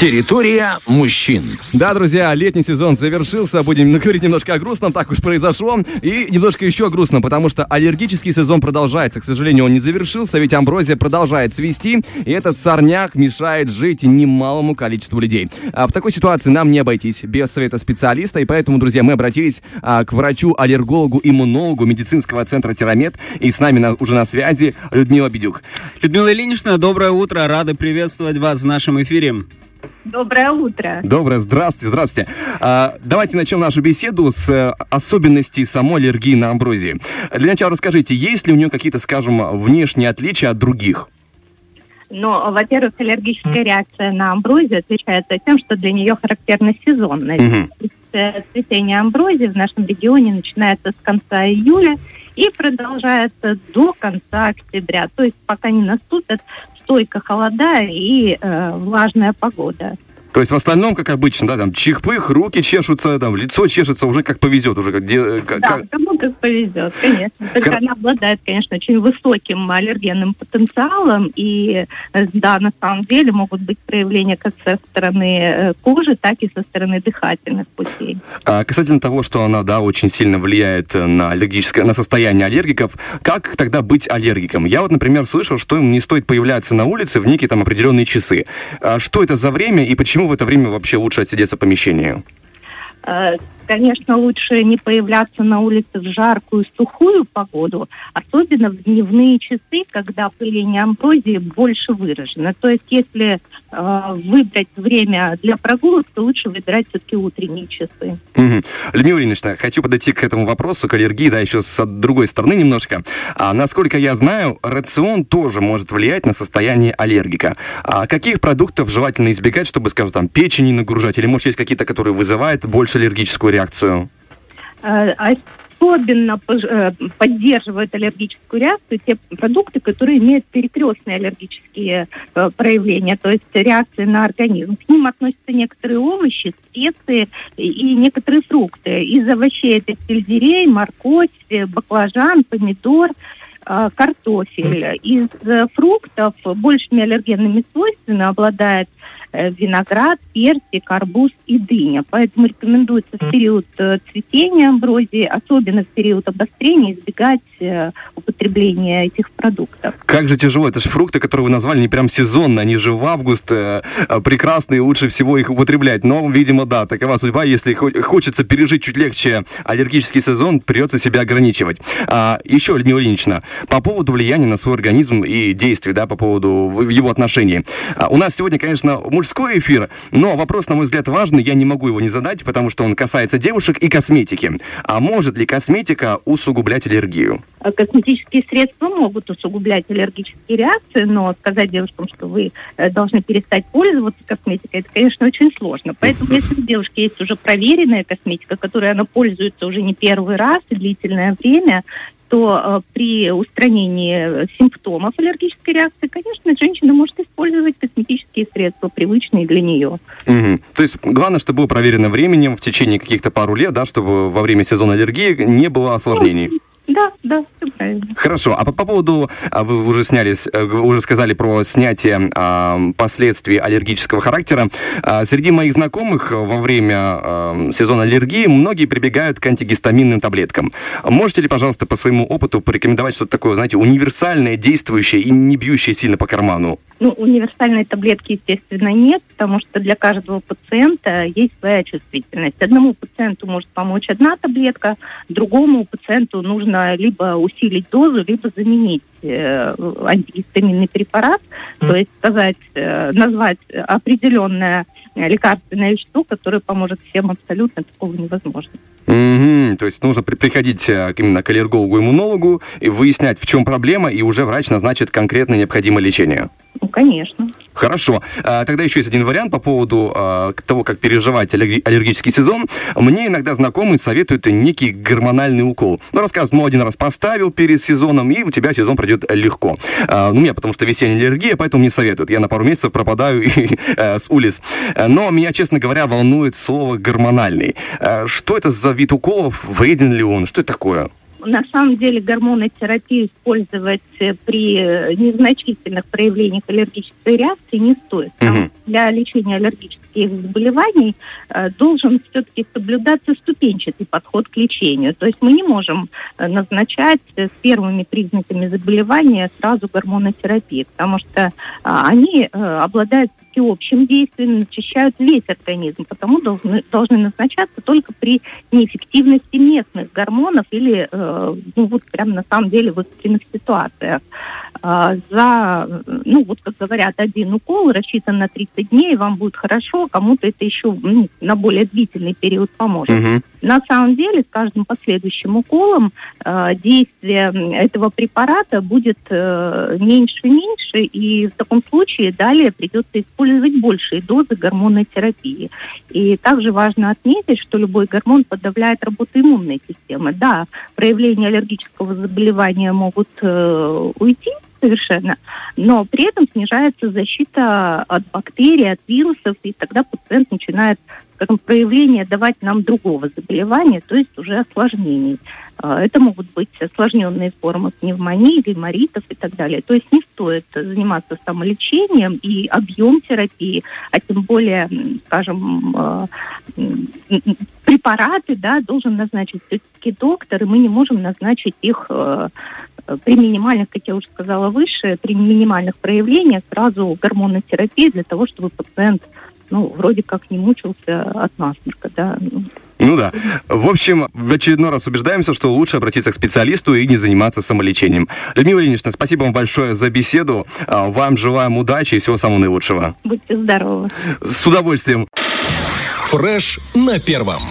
Территория мужчин. Да, друзья, летний сезон завершился. Будем говорить немножко о грустном, так уж произошло. И немножко еще о грустном, потому что аллергический сезон продолжается. К сожалению, он не завершился, ведь амброзия продолжает свисти, и этот сорняк мешает жить немалому количеству людей. А в такой ситуации нам не обойтись без совета специалиста, и поэтому, друзья, мы обратились а, к врачу-аллергологу, иммунологу медицинского центра Тирамет, и с нами на, уже на связи Людмила Бедюк. Людмила Ильинична, доброе утро, рады приветствовать вас в нашем эфире. Доброе утро. Доброе, здравствуйте, здравствуйте. А, давайте начнем нашу беседу с э, особенностей самой аллергии на амброзии. Для начала расскажите, есть ли у нее какие-то, скажем, внешние отличия от других? Ну, во-первых, аллергическая реакция на амброзию отличается тем, что для нее характерна сезонность. Э, Цветение амброзии в нашем регионе начинается с конца июля и продолжается до конца октября. То есть пока не наступят стойко холода и э, влажная погода. То есть в остальном, как обычно, да, там чих-пых, руки чешутся, там лицо чешется, уже как повезет, уже как... де- э, как- Да, как- кому как повезет, конечно. Только Хор- она обладает, конечно, очень высоким аллергенным потенциалом. И э, да, на самом деле могут быть проявления как со стороны э, кожи, так и со стороны дыхательных путей. А касательно того, что она, да, очень сильно влияет на аллергическое, на состояние аллергиков, как тогда быть аллергиком? Я вот, например, слышал, что им не стоит появляться на улице в некие там определенные часы. А что это за время и почему в это время вообще лучше отсидеться в помещении? Э, Конечно, лучше не появляться на улице в жаркую, сухую погоду, особенно в дневные часы, когда опыление амброзии больше выражено. То есть, если э, выбрать время для прогулок, то лучше выбирать все-таки утренние часы. Мгм. Людмила Ильинична, хочу подойти к этому вопросу, к аллергии, да, еще с другой стороны немножко. А, насколько я знаю, рацион тоже может влиять на состояние аллергика. А каких продуктов желательно избегать, чтобы, скажем, там, печень не нагружать? Или, может, есть какие-то, которые вызывают больше аллергическую реакцию? Э, Особенно э, поддерживают аллергическую реакцию те продукты, которые имеют перекрестные аллергические э, проявления, то есть реакции на организм. К ним относятся некоторые овощи, специи и- некоторые фрукты. Из овощей это сельдерей, морковь, баклажан, помидор, картофель. Из фруктов большими аллергенными свойствами обладает виноград, персик, арбуз и дыня. Поэтому рекомендуется в период э, цветения амброзии, особенно в период обострения, избегать э, употребления этих продуктов. Как же тяжело, это же фрукты, которые вы назвали не прям сезонно, они же в август э, э, прекрасные, лучше всего их употреблять. Но, видимо, да, такова судьба, если хо- хочется пережить чуть легче аллергический сезон, придется себя ограничивать. А, еще, Людмила Ильинична, по поводу влияния на свой организм и действий, да, по поводу его отношений. А, у нас сегодня, конечно, мужской эфир, но вопрос, на мой взгляд, важный, я не могу его не задать, потому что он касается девушек и косметики. А может ли косметика усугублять аллергию? Э, Косметические средства могут усугублять аллергические реакции, но сказать девушкам, что вы э, должны перестать пользоваться косметикой, это, конечно, очень сложно. Поэтому, если у девушки есть уже проверенная косметика, которой она пользуется уже не первый раз и длительное время, то э, при устранении симптомов аллергической реакции, конечно, женщина может использовать косметические средства, привычные для нее. Мгм. То есть главное, чтобы было проверено временем в течение каких-то пару лет, да, чтобы во время сезона аллергии не было осложнений. Да, да, все правильно. Хорошо. А по, по поводу, а, вы уже снялись, э, вы уже сказали про снятие а, последствий аллергического характера. А, среди моих знакомых во время а, сезона аллергии многие прибегают к антигистаминным таблеткам. Можете ли, пожалуйста, по своему опыту порекомендовать что-то такое, знаете, универсальное, действующее и не бьющее сильно по карману? Ну, универсальной таблетки, естественно, нет, потому что для каждого пациента есть своя чувствительность. Одному пациенту может помочь одна таблетка, другому пациенту нужно либо усилить дозу, либо заменить э, антигистаминный препарат, то есть сказать, э, назвать определенное э, лекарственное вещество, которое поможет всем абсолютно, такого невозможно. Мгм. То есть нужно при- приходить э, именно к аллергологу-иммунологу и выяснять, в чем проблема, и уже врач назначит конкретно необходимое лечение. Ну, конечно. Хорошо. А, Тогда еще есть один вариант по поводу а, того, как переживать аллерги- аллергический сезон. Мне иногда знакомые советуют некий гормональный укол. Ну, рассказывают, ну, один раз поставил перед сезоном, и у тебя сезон пройдет легко. А, Ну, у меня потому что весенняя аллергия, поэтому не советуют. Я на пару месяцев пропадаю с улиц. Но меня, честно говоря, волнует слово «гормональный». Что это за вид уколов? Вреден ли он? Что это такое? На самом деле гормонотерапию использовать э, при э, незначительных проявлениях аллергической реакции не стоит. Там Для лечения аллергических заболеваний э, должен все-таки соблюдаться ступенчатый подход к лечению. То есть мы не можем э, назначать с первыми признаками заболевания сразу гормонотерапию, потому что э, они э, обладают всеобщим действием, очищают весь организм, потому должны, должны назначаться только при неэффективности местных гормонов или, э, ну вот прям на самом деле в экстренных ситуациях. Э, за, ну вот как говорят, один укол рассчитан на 30 дней, вам будет хорошо, кому-то это еще ну, на более длительный период поможет. Мгм. На самом деле, с каждым последующим уколом э, действие этого препарата будет э, меньше и меньше, и в таком случае далее придется использовать большие дозы гормонной терапии. И также важно отметить, что любой гормон подавляет работу иммунной системы. Да, проявления аллергического заболевания могут э, уйти совершенно, но при этом снижается защита от бактерий, от вирусов, и тогда пациент начинает скажем, проявление давать нам другого заболевания, то есть уже осложнений. А, Это могут быть осложненные формы пневмонии, гайморитов и так далее. То есть не стоит заниматься самолечением и объем терапии, а тем более, скажем, м, препараты, да, должен назначить все-таки доктор, и мы не можем назначить их э, э, при минимальных, как я уже сказала выше, при минимальных проявлениях сразу гормонотерапии для того, чтобы пациент ну, вроде как не мучился от насморка, да. Ну, Ну да. В общем, в очередной раз убеждаемся, что лучше обратиться к специалисту и не заниматься самолечением. Людмила Ильинична, спасибо вам большое за беседу. А, Вам желаем удачи и всего самого наилучшего. Будьте здоровы. С удовольствием. Фреш на первом.